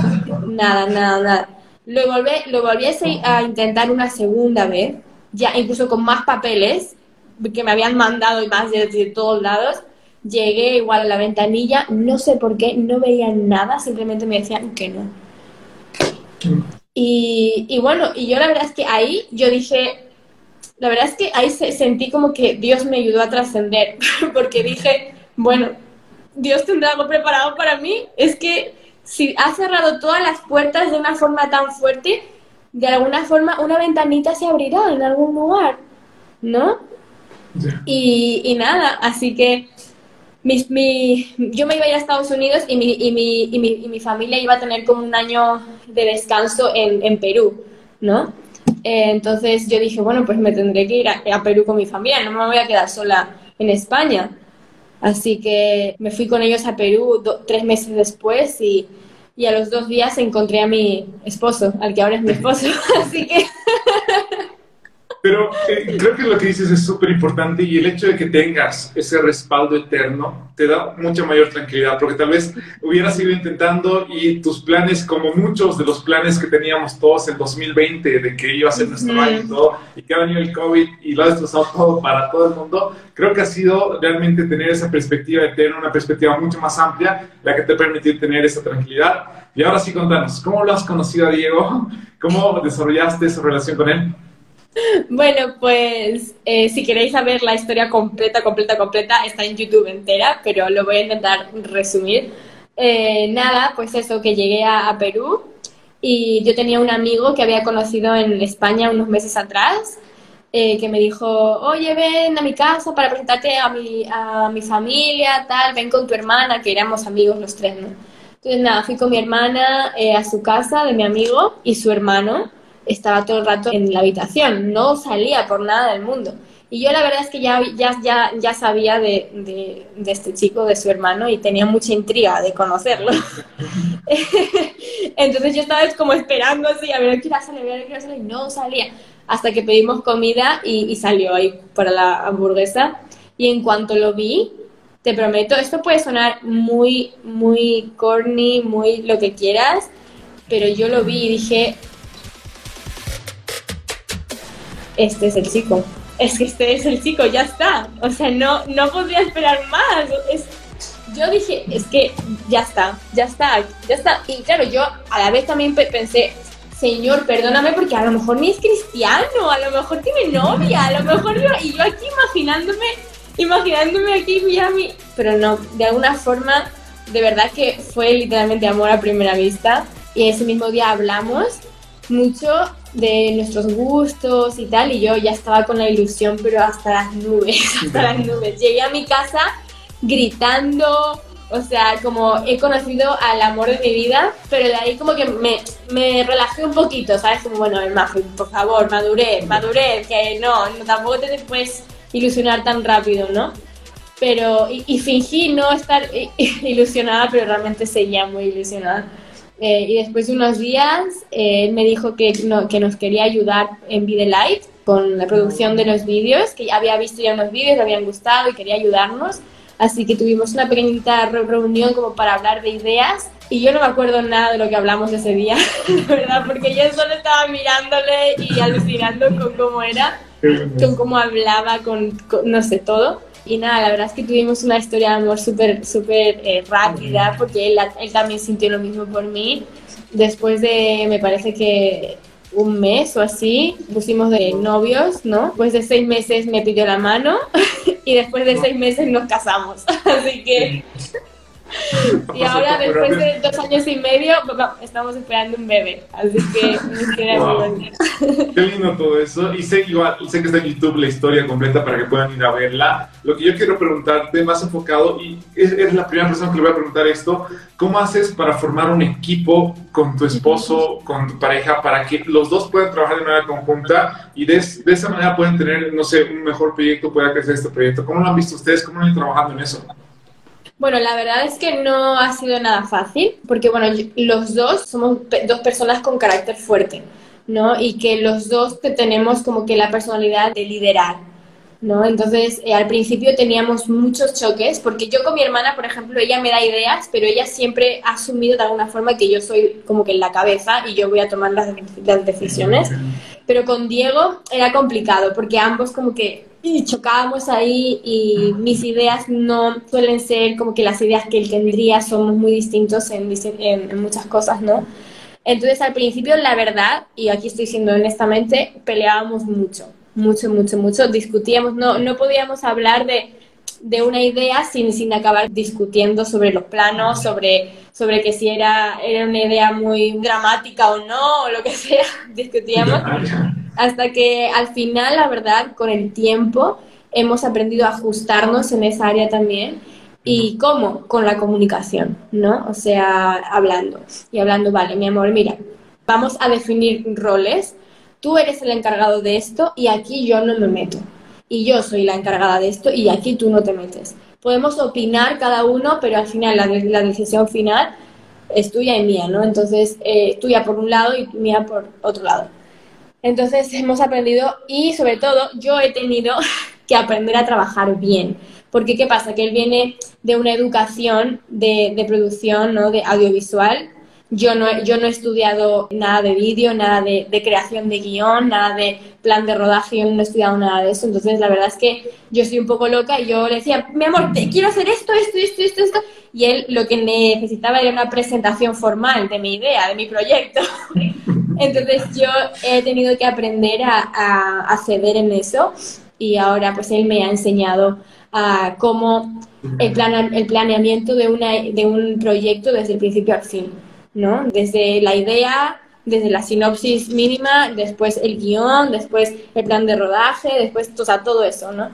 Nada, nada, nada. Lo volví, lo volví a intentar una segunda vez, ya incluso con más papeles que me habían mandado y más de, de todos lados. Llegué igual a la ventanilla, no sé por qué, no veían nada, simplemente me decían que no. Y, y bueno, y yo la verdad es que ahí yo dije, la verdad es que ahí sentí como que Dios me ayudó a trascender, [LAUGHS] porque dije, bueno, Dios tendrá algo preparado para mí. Es que si ha cerrado todas las puertas de una forma tan fuerte, de alguna forma una ventanita se abrirá en algún lugar, ¿no? Y, y, nada, así que mi, mi, yo me iba a ir a Estados Unidos y mi, y, mi, y, mi, y mi familia iba a tener como un año de descanso en, en Perú, ¿no? Eh, entonces yo dije, bueno, pues me tendré que ir a, Perú con mi familia, no me voy a quedar sola en España. Así que me fui con ellos a Perú tres meses después y, y, a los dos días encontré a mi esposo, al que ahora es mi [LAUGHS] esposo. [LAUGHS] Así que pero eh, creo que lo que dices es súper importante y el hecho de que tengas ese respaldo eterno te da mucha mayor tranquilidad, porque tal vez hubieras ido intentando y tus planes, como muchos de los planes que teníamos todos en 2020, de que iba a ser nuestro año y todo, y que ha venido el COVID y lo ha destrozado todo para todo el mundo, creo que ha sido realmente tener esa perspectiva eterna, una perspectiva mucho más amplia, la que te permite tener esa tranquilidad. Y ahora sí, contanos, ¿cómo lo has conocido a Diego? ¿Cómo desarrollaste esa relación con él? [LAUGHS] Bueno, pues eh, si queréis saber la historia completa, completa, completa, está en YouTube entera, pero lo voy a intentar resumir. Eh, nada, pues eso, que llegué a, Perú y yo tenía un amigo que había conocido en España unos meses atrás eh, que me dijo, oye, ven a mi casa para presentarte a mi, a mi familia, tal, ven con tu hermana, que éramos amigos los tres, ¿no? Entonces, nada, fui con mi hermana a su casa de mi amigo y su hermano estaba todo el rato en la habitación, no salía por nada del mundo. Y yo la verdad es que ya, ya, ya, ya sabía de, de, este chico, de su hermano, y tenía mucha intriga de conocerlo. [LAUGHS] Entonces yo estaba como esperando así, a ver qué iba a salir, a ver qué iba a salir, y no salía. Hasta que pedimos comida y, y salió ahí para la hamburguesa. Y en cuanto lo vi, te prometo, esto puede sonar muy, muy corny, muy lo que quieras, pero yo lo vi y dije, este es el chico es que este es el chico, ya está. O sea, no, no podría esperar más. Es, yo dije, es que ya está, ya está, ya está. Y claro, yo a la vez también pensé, Señor, perdóname porque a lo mejor ni es cristiano, a lo mejor tiene novia, a lo mejor y yo aquí imaginándome, imaginándome aquí Miami, pero no, de alguna forma, de verdad que fue literalmente amor a primera vista y ese mismo día hablamos mucho de nuestros gustos y tal, y yo ya estaba con la ilusión, pero hasta las nubes, [LAUGHS] hasta las nubes. Llegué a mi casa gritando, o sea, como he conocido al amor de mi vida, pero de ahí como que me, me relajé un poquito, ¿sabes? Como, bueno, Mafi, por favor, madurez, madurez, que no, no, tampoco te puedes ilusionar tan rápido, ¿no? Pero, y, y fingí no estar [LAUGHS] ilusionada, pero realmente seguía muy ilusionada. Eh, y después de unos días, eh, él me dijo que, que nos quería ayudar en Light con la producción de los vídeos, que había visto ya unos vídeos, le habían gustado y quería ayudarnos. Así que tuvimos una pequeñita reunión como para hablar de ideas. Y yo no me acuerdo nada de lo que hablamos ese día, [LAUGHS] ¿verdad? Porque yo solo estaba mirándole y alucinando con cómo era, con cómo hablaba, con no sé, todo. Y nada, la verdad es que tuvimos una historia de amor súper, súper eh, rápida, porque él, él también sintió lo mismo por mí. Después de, me parece que un mes o así, pusimos de novios, ¿no? Después de seis meses me pidió la mano [LAUGHS] y después de seis meses nos casamos. [LAUGHS] Así que [LAUGHS] y ahora, después de dos años y medio, estamos esperando un bebé. Así que [LAUGHS] [LAUGHS] Qué lindo todo eso. Y sé, igual, sé que está en YouTube la historia completa para que puedan ir a verla. Lo que yo quiero preguntarte, más enfocado, y es, la primera persona que le voy a preguntar esto: ¿cómo haces para formar un equipo con tu esposo, con tu pareja, para que los dos puedan trabajar de manera conjunta y de, de esa manera puedan tener, no sé, un mejor proyecto, pueda crecer este proyecto? ¿Cómo lo han visto ustedes? ¿Cómo han ido trabajando en eso? Bueno, la verdad es que no ha sido nada fácil, porque bueno, los dos somos dos personas con carácter fuerte, ¿no? Y que los dos tenemos como que la personalidad de liderar, ¿no? Entonces, eh, al principio teníamos muchos choques, porque yo con mi hermana, por ejemplo, ella me da ideas, pero ella siempre ha asumido de alguna forma que yo soy como que en la cabeza y yo voy a tomar las, las decisiones. Pero con Diego era complicado, porque ambos como que y chocábamos ahí y mis ideas no suelen ser como que las ideas que él tendría, somos muy distintos en, muchas cosas, ¿no? Entonces al principio la verdad, y aquí estoy siendo honestamente, peleábamos mucho, mucho, mucho, mucho, discutíamos, no, no podíamos hablar de, de una idea sin, sin acabar discutiendo sobre los planos, sobre, sobre que si era, era una idea muy dramática o no, o lo que sea, [LAUGHS] discutíamos hasta que al final, la verdad, con el tiempo hemos aprendido a ajustarnos en esa área también. ¿Y cómo? Con la comunicación, ¿no? O sea, hablando. Y hablando, vale, mi amor, mira, vamos a definir roles. Tú eres el encargado de esto y aquí yo no me meto. Y yo soy la encargada de esto y aquí tú no te metes. Podemos opinar cada uno, pero al final la, la decisión final es tuya y mía, ¿no? Entonces, eh, tuya por un lado y mía por otro lado. Entonces hemos aprendido y sobre todo yo he tenido [LAUGHS] que aprender a trabajar bien. Porque ¿qué pasa? Que él viene de una educación de, de producción, ¿no? De audiovisual. Yo no, yo no he estudiado nada de vídeo, nada de, creación de guion, nada de plan de rodaje, yo no he estudiado nada de eso. Entonces, la verdad es que yo soy un poco loca y yo le decía, mi amor, te quiero hacer esto, esto, esto, esto, esto. Y él lo que necesitaba era una presentación formal de mi idea, de mi proyecto. [LAUGHS] Entonces yo he tenido que aprender a, a, ceder en eso y ahora pues él me ha enseñado a cómo el, plan, el planeamiento de, una, de un proyecto desde el principio al fin, ¿no? Desde la idea, desde la sinopsis mínima, después el guion, después el plan de rodaje, después todo eso, ¿no?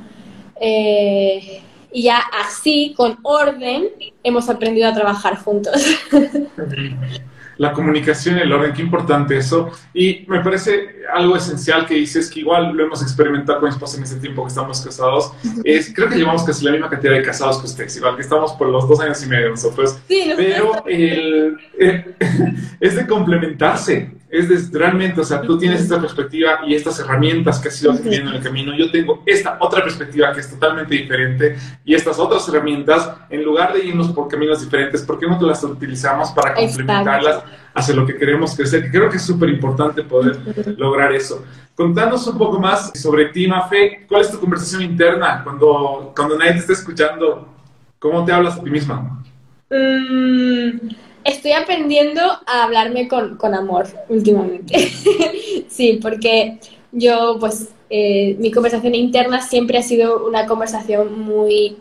Eh, y ya así, con orden, hemos aprendido a trabajar juntos. [LAUGHS] la comunicación y el orden, qué importante eso. Y me parece algo esencial que dices, que igual lo hemos experimentado con mi esposa en ese tiempo que estamos casados, es, creo que llevamos casi la misma cantidad de casados que ustedes, igual que estamos por los dos años y medio nosotros. Sí, pero el, eh, [LAUGHS] es de complementarse es realmente, o sea, tú tienes esta perspectiva y estas herramientas que has ido adquiriendo en el camino. Yo tengo esta otra perspectiva que es totalmente diferente y estas otras herramientas, en lugar de irnos por caminos diferentes, ¿por qué no las utilizamos para complementarlas hacia lo que queremos crecer? creo que es súper importante poder lograr eso. Contanos un poco más sobre ti, Mafe. ¿Cuál es tu conversación interna cuando, cuando nadie te está escuchando? ¿Cómo te hablas a ti misma? Mm, estoy aprendiendo a hablarme con, con amor últimamente. [LAUGHS] sí, porque yo, pues, eh, mi conversación interna siempre ha sido una conversación muy,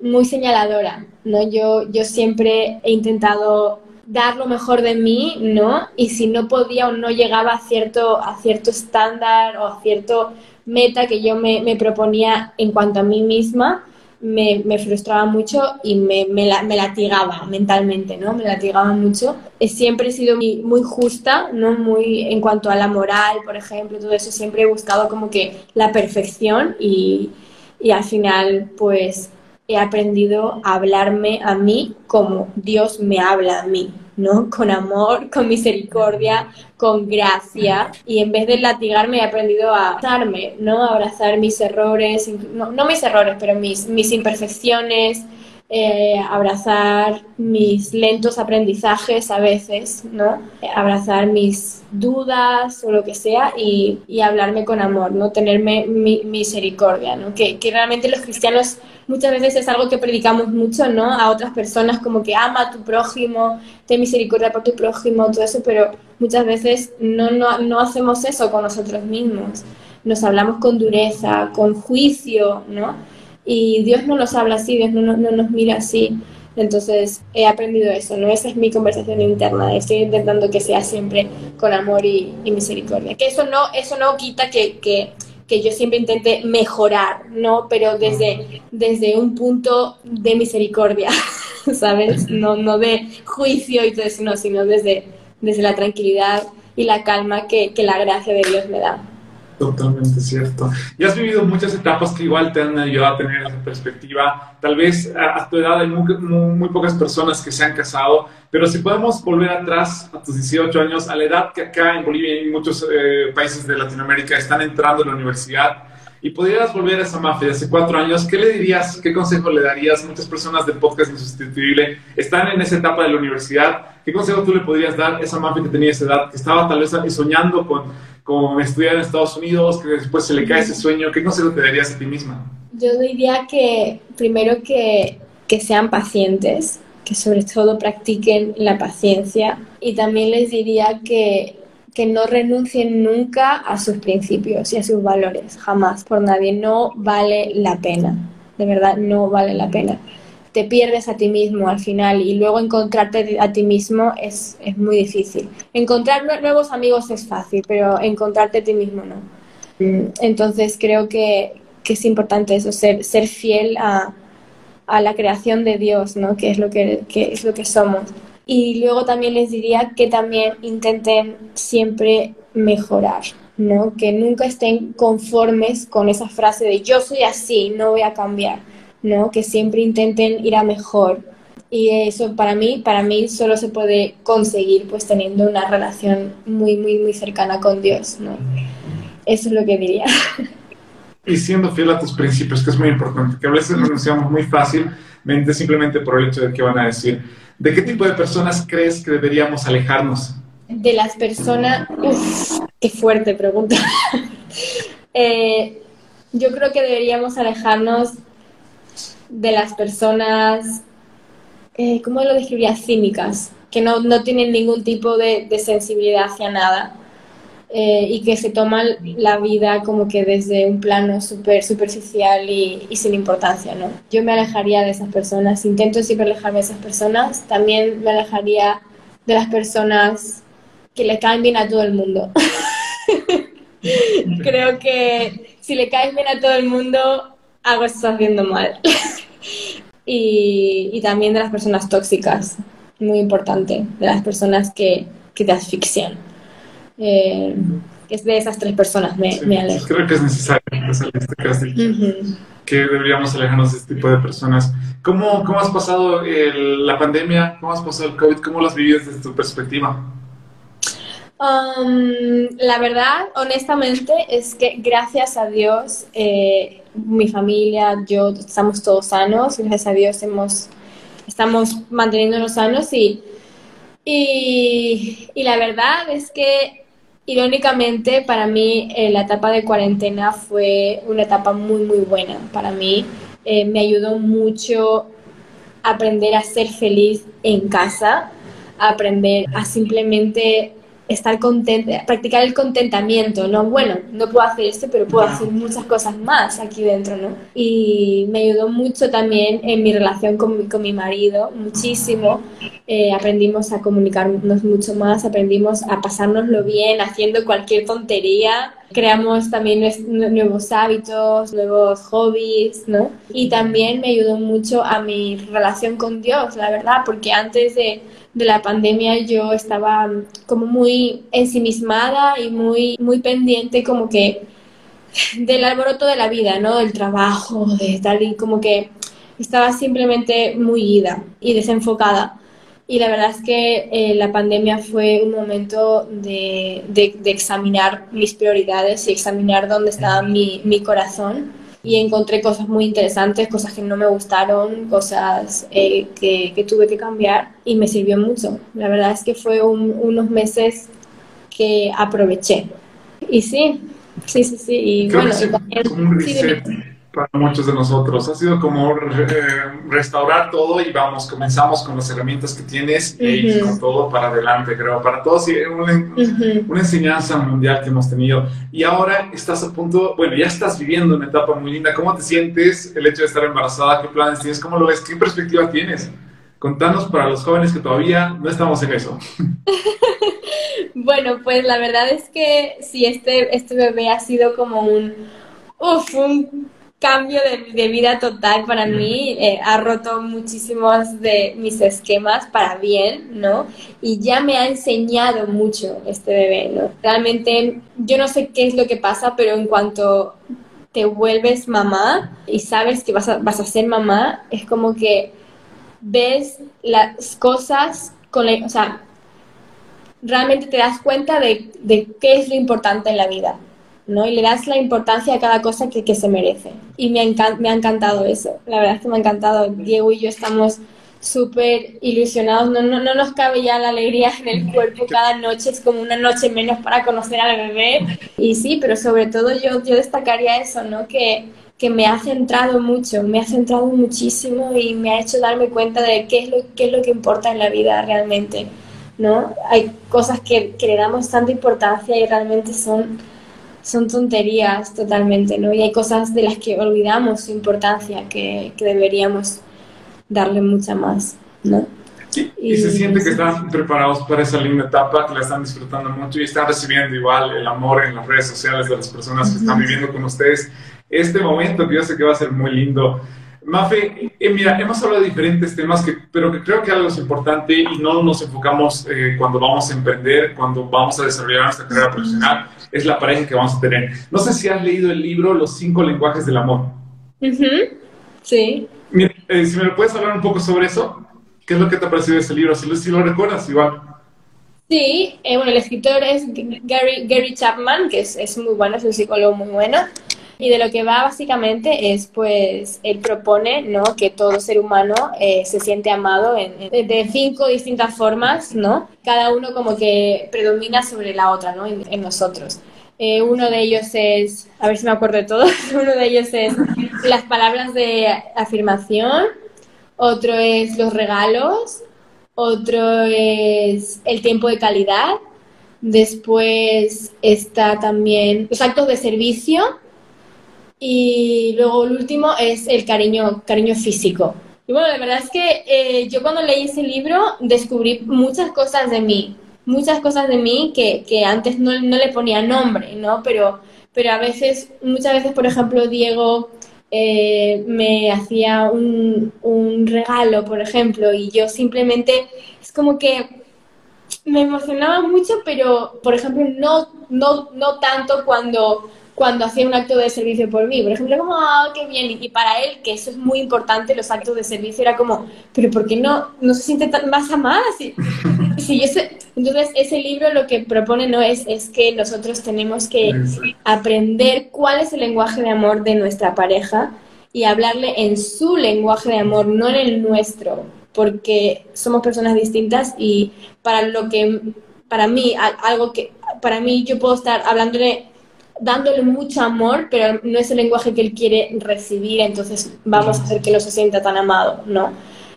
muy señaladora, ¿no? Yo, yo siempre he intentado dar lo mejor de mí, ¿no? Y si no podía o no llegaba a cierto, a cierto estándar o a cierto meta que yo me, me proponía en cuanto a mí misma, me, frustraba mucho y me, me, latigaba mentalmente, ¿no? Me latigaba mucho. Siempre he sido muy, muy, justa, ¿no? Muy en cuanto a la moral, por ejemplo, todo eso. Siempre he buscado como que la perfección y, y al final, pues, he aprendido a hablarme a mí como Dios me habla a mí, ¿no? Con amor, con misericordia, con gracia. Y en vez de latigarme, he aprendido a abrazarme, ¿no? A abrazar mis errores, no, no mis errores, pero mis, mis imperfecciones, eh, abrazar mis lentos aprendizajes a veces, ¿no? Abrazar mis dudas o lo que sea y, y hablarme con amor, ¿no? Tenerme mi, misericordia, ¿no? Que, que, realmente los cristianos muchas veces es algo que predicamos mucho, ¿no? A otras personas como que ama a tu prójimo, ten misericordia por tu prójimo, todo eso, pero muchas veces no, no, no hacemos eso con nosotros mismos. Nos hablamos con dureza, con juicio, ¿no? Y Dios no nos habla así, Dios no, no, nos mira así. Entonces he aprendido eso, ¿no? Esa es mi conversación interna. Estoy intentando que sea siempre con amor y, misericordia. Que eso no, eso no quita que, que, que, yo siempre intente mejorar, ¿no? Pero desde, desde un punto de misericordia, [LAUGHS] ¿sabes? No, no de juicio y todo eso, no, sino desde, desde la tranquilidad y la calma que, que la gracia de Dios me da. Totalmente cierto. Y has vivido muchas etapas que igual te han ayudado a tener esa perspectiva. Tal vez a, tu edad hay muy, pocas personas que se han casado, pero si podemos volver atrás a tus 18 años, a la edad que acá en Bolivia y en muchos eh, países de Latinoamérica están entrando a la universidad, y pudieras volver a esa mafia de hace cuatro años, ¿qué le dirías, qué consejo le darías? Muchas personas del podcast Insustituible están en esa etapa de la universidad. ¿Qué consejo tú le podrías dar a esa mafia que tenía esa edad, que estaba tal vez soñando con como estudiar en Estados Unidos, que después se le cae ese sueño, ¿qué consejo te darías a ti misma? Yo diría que primero que, que sean pacientes, que sobre todo practiquen la paciencia. Y también les diría que, que no renuncien nunca a sus principios y a sus valores, jamás, por nadie, no vale la pena, de verdad no vale la pena te pierdes a ti mismo al final y luego encontrarte a ti mismo es, es muy difícil. Encontrar nuevos amigos es fácil, pero encontrarte a ti mismo no. Mm, entonces creo que, que es importante eso, ser, ser fiel a, a, la creación de Dios, ¿no? que, es lo que, que es lo que somos. Y luego también les diría que también intenten siempre mejorar, ¿no? Que nunca estén conformes con esa frase de yo soy así, no voy a cambiar ¿no? Que siempre intenten ir a mejor. Y eso para mí, para mí solo se puede conseguir pues teniendo una relación muy, muy, muy cercana con Dios, ¿no? Eso es lo que diría. [LAUGHS] Y siendo fiel a tus principios, que es muy importante, que a veces renunciamos muy fácilmente simplemente por el hecho de que van a decir. ¿De qué tipo de personas crees que deberíamos alejarnos? De las personas... Uf, qué fuerte pregunta. [LAUGHS] Eh, yo creo que deberíamos alejarnos de las personas, eh, ¿cómo lo describiría? Cínicas, que no, no tienen ningún tipo de, de sensibilidad hacia nada eh, y que se toman la vida como que desde un plano súper superficial y, y, sin importancia, ¿no? Yo me alejaría de esas personas, intento siempre alejarme de esas personas, también me alejaría de las personas que le caen bien a todo el mundo. [LAUGHS] Creo que si le caes bien a todo el mundo, algo estás haciendo mal. [LAUGHS] y, también de las personas tóxicas, muy importante, de las personas que, que te asfixian. Eh, es de esas tres personas, me, me alejo. Creo que es necesario este que deberíamos alejarnos de este tipo de personas. ¿Cómo, cómo has pasado la pandemia? ¿Cómo has pasado el COVID? ¿Cómo lo has vivido desde tu perspectiva? Um, la verdad, honestamente, es que gracias a Dios, eh, mi familia, yo, estamos todos sanos. Gracias a Dios hemos, estamos manteniéndonos sanos y, y, la verdad es que Irónicamente, para mí eh, la etapa de cuarentena fue una etapa muy, muy buena para mí. Eh, me ayudó mucho aprender a ser feliz en casa, aprender a simplemente estar contenta, practicar el contentamiento, ¿no? Bueno, no puedo hacer esto, pero puedo hacer muchas cosas más aquí dentro, ¿no? Y me ayudó mucho también en mi relación con, mi, con mi marido, muchísimo. Eh, aprendimos a comunicarnos mucho más, aprendimos a pasárnoslo bien haciendo cualquier tontería. Creamos también nuevos hábitos, nuevos hobbies, ¿no? Y también me ayudó mucho a mi relación con Dios, la verdad, porque antes de de la pandemia yo estaba como muy ensimismada y muy, muy pendiente como que del alboroto de la vida, ¿no? Del trabajo, de tal y como que estaba simplemente muy ida y desenfocada. Y la verdad es que eh, la pandemia fue un momento de, de, de, examinar mis prioridades y examinar dónde estaba mi, mi corazón y encontré cosas muy interesantes, cosas que no me gustaron, cosas eh, que, que, tuve que cambiar y me sirvió mucho. La verdad es que fue unos meses que aproveché. Y sí, sí, sí, sí. Y bueno, también, sí, para muchos de nosotros. Ha sido como eh, restaurar todo y vamos, comenzamos con las herramientas que tienes y con todo para adelante, creo. Para todos, una, una enseñanza mundial que hemos tenido. Y ahora estás a punto, bueno, ya estás viviendo una etapa muy linda. ¿Cómo te sientes el hecho de estar embarazada? ¿Qué planes tienes? ¿Cómo lo ves? ¿Qué perspectiva tienes? Contanos para los jóvenes que todavía no estamos en eso. [LAUGHS] bueno, pues la verdad es que sí, este, este bebé ha sido como un, uf, un cambio de, vida total para mí, eh, ha roto muchísimos de mis esquemas para bien, ¿no? Y ya me ha enseñado mucho este bebé, ¿no? Realmente yo no sé qué es lo que pasa, pero en cuanto te vuelves mamá y sabes que vas a, vas a ser mamá, es como que ves las cosas con la, o sea, realmente te das cuenta de, de qué es lo importante en la vida. ¿No? Y le das la importancia a cada cosa que, que se merece. Y me, me ha encantado eso, la verdad es que me ha encantado. Diego y yo estamos súper ilusionados, no, no, no, nos cabe ya la alegría en el cuerpo, cada noche es como una noche menos para conocer al bebé. Y sí, pero sobre todo yo, yo destacaría eso, ¿no? Que, que me ha centrado mucho, me ha centrado muchísimo y me ha hecho darme cuenta de qué es lo, qué es lo que importa en la vida realmente, ¿no? Hay cosas que, que le damos tanta importancia y realmente son son tonterías totalmente, ¿no? Y hay cosas de las que olvidamos su importancia, que, que deberíamos darle mucha más, ¿no? y, se siente que están preparados para esa linda etapa, que la están disfrutando mucho y están recibiendo igual el amor en las redes sociales de las personas que están viviendo con ustedes este momento que yo sé que va a ser muy lindo. Mafe, eh, mira, hemos hablado de diferentes temas, que, pero que creo que algo es importante y no nos enfocamos eh, cuando vamos a emprender, cuando vamos a desarrollar nuestra carrera profesional, es la pareja que vamos a tener. No sé si has leído el libro Los cinco lenguajes del amor. Sí. Eh, si me lo puedes hablar un poco sobre eso, ¿qué es lo que te ha parecido ese libro? Si lo, si lo recuerdas, igual. Sí, bueno, el escritor es Gary, Gary Chapman, que es, es muy bueno, es un psicólogo muy bueno. Y de lo que va básicamente es, pues, él propone, ¿no? Que todo ser humano eh, se siente amado en, de cinco distintas formas, ¿no? Cada uno como que predomina sobre la otra, ¿no? En, nosotros. Eh, uno de ellos es, a ver si me acuerdo de todos, [LAUGHS] uno de ellos es las palabras de afirmación, otro es los regalos, otro es el tiempo de calidad, después está también los actos de servicio, y luego el último es el cariño, cariño físico. Y bueno, la verdad es que eh, yo cuando leí ese libro descubrí muchas cosas de mí, muchas cosas de mí que, que antes no, no, le ponía nombre, ¿no? Pero, pero a veces, muchas veces, por ejemplo, Diego eh, me hacía un, un regalo, por ejemplo, y yo simplemente, es como que me emocionaba mucho, pero, por ejemplo, no, no, no tanto cuando cuando hacía un acto de servicio por mí. Por ejemplo, como, ah, qué bien. Y para él, que eso es muy importante, los actos de servicio, era como, pero ¿por qué no, no se siente tan más amada? Sí, ese, entonces, ese libro lo que propone no es, es que nosotros tenemos que aprender cuál es el lenguaje de amor de nuestra pareja y hablarle en su lenguaje de amor, no en el nuestro, porque somos personas distintas y para lo que, para mí, algo que, para mí yo puedo estar hablándole dándole mucho amor, pero no es el lenguaje que él quiere recibir, entonces vamos a hacer que no se sienta tan amado, ¿no?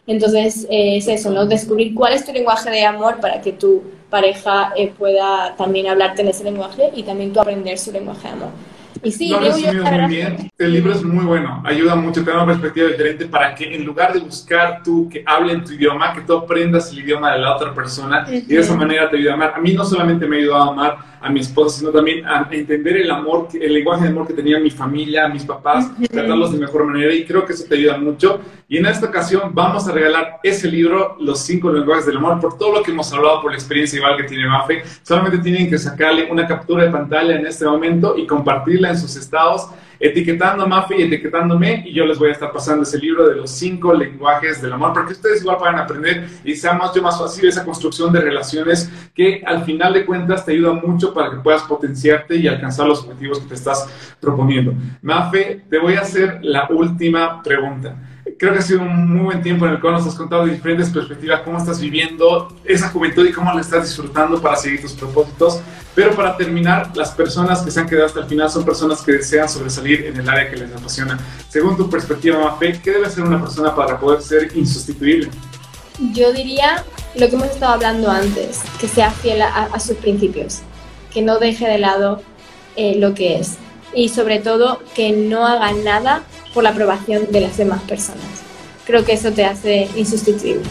Entonces eh, es eso, ¿no? Descubrir cuál es tu lenguaje de amor para que tu pareja eh, pueda también hablarte en ese lenguaje y también tú aprender su lenguaje de amor. Y sí, lo muy bien. El libro es muy bueno, ayuda mucho, te da una perspectiva diferente para que en lugar de buscar tú que hablen tu idioma, que tú aprendas el idioma de la otra persona y de esa manera te ayuda a amar. A mí no solamente me ha ayudado a amar a mi esposa, sino también a entender el amor, el lenguaje de amor que tenía mi familia, mis papás, tratarlos de mejor manera y creo que eso te ayuda mucho. Y en esta ocasión vamos a regalar ese libro, Los cinco lenguajes del amor, por todo lo que hemos hablado, por la experiencia igual que tiene Mafe. Solamente tienen que sacarle una captura de pantalla en este momento y compartirla en sus estados etiquetando a Mafi y etiquetándome y yo les voy a estar pasando ese libro de los cinco lenguajes del amor para que ustedes igual puedan aprender y sea más, más fácil esa construcción de relaciones que al final de cuentas te ayuda mucho para que puedas potenciarte y alcanzar los objetivos que te estás proponiendo. Mafe, te voy a hacer la última pregunta creo que ha sido un muy buen tiempo en el cual nos has contado de diferentes perspectivas cómo estás viviendo esa juventud y cómo la estás disfrutando para seguir tus propósitos. Pero para terminar, las personas que se han quedado hasta el final son personas que desean sobresalir en el área que les apasiona. Según tu perspectiva, Mafe, ¿qué debe ser una persona para poder ser insustituible? Yo diría lo que hemos estado hablando antes, que sea fiel a, sus principios, que no deje de lado eh, lo que es y sobre todo que no haga nada por la aprobación de las demás personas. Creo que eso te hace insustituible.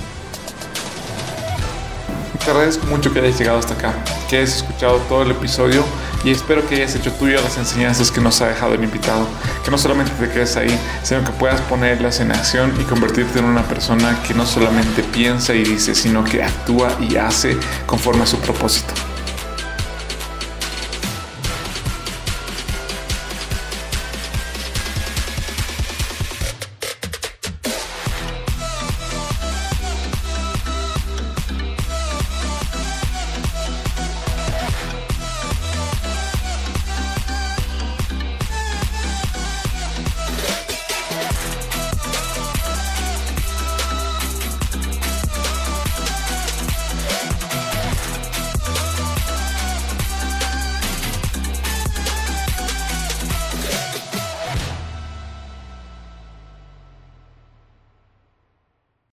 Te agradezco mucho que hayas llegado hasta acá, que hayas escuchado todo el episodio y espero que hayas hecho tuyo las enseñanzas que nos ha dejado el invitado. Que no solamente te quedes ahí, sino que puedas ponerlas en acción y convertirte en una persona que no solamente piensa y dice, sino que actúa y hace conforme a su propósito.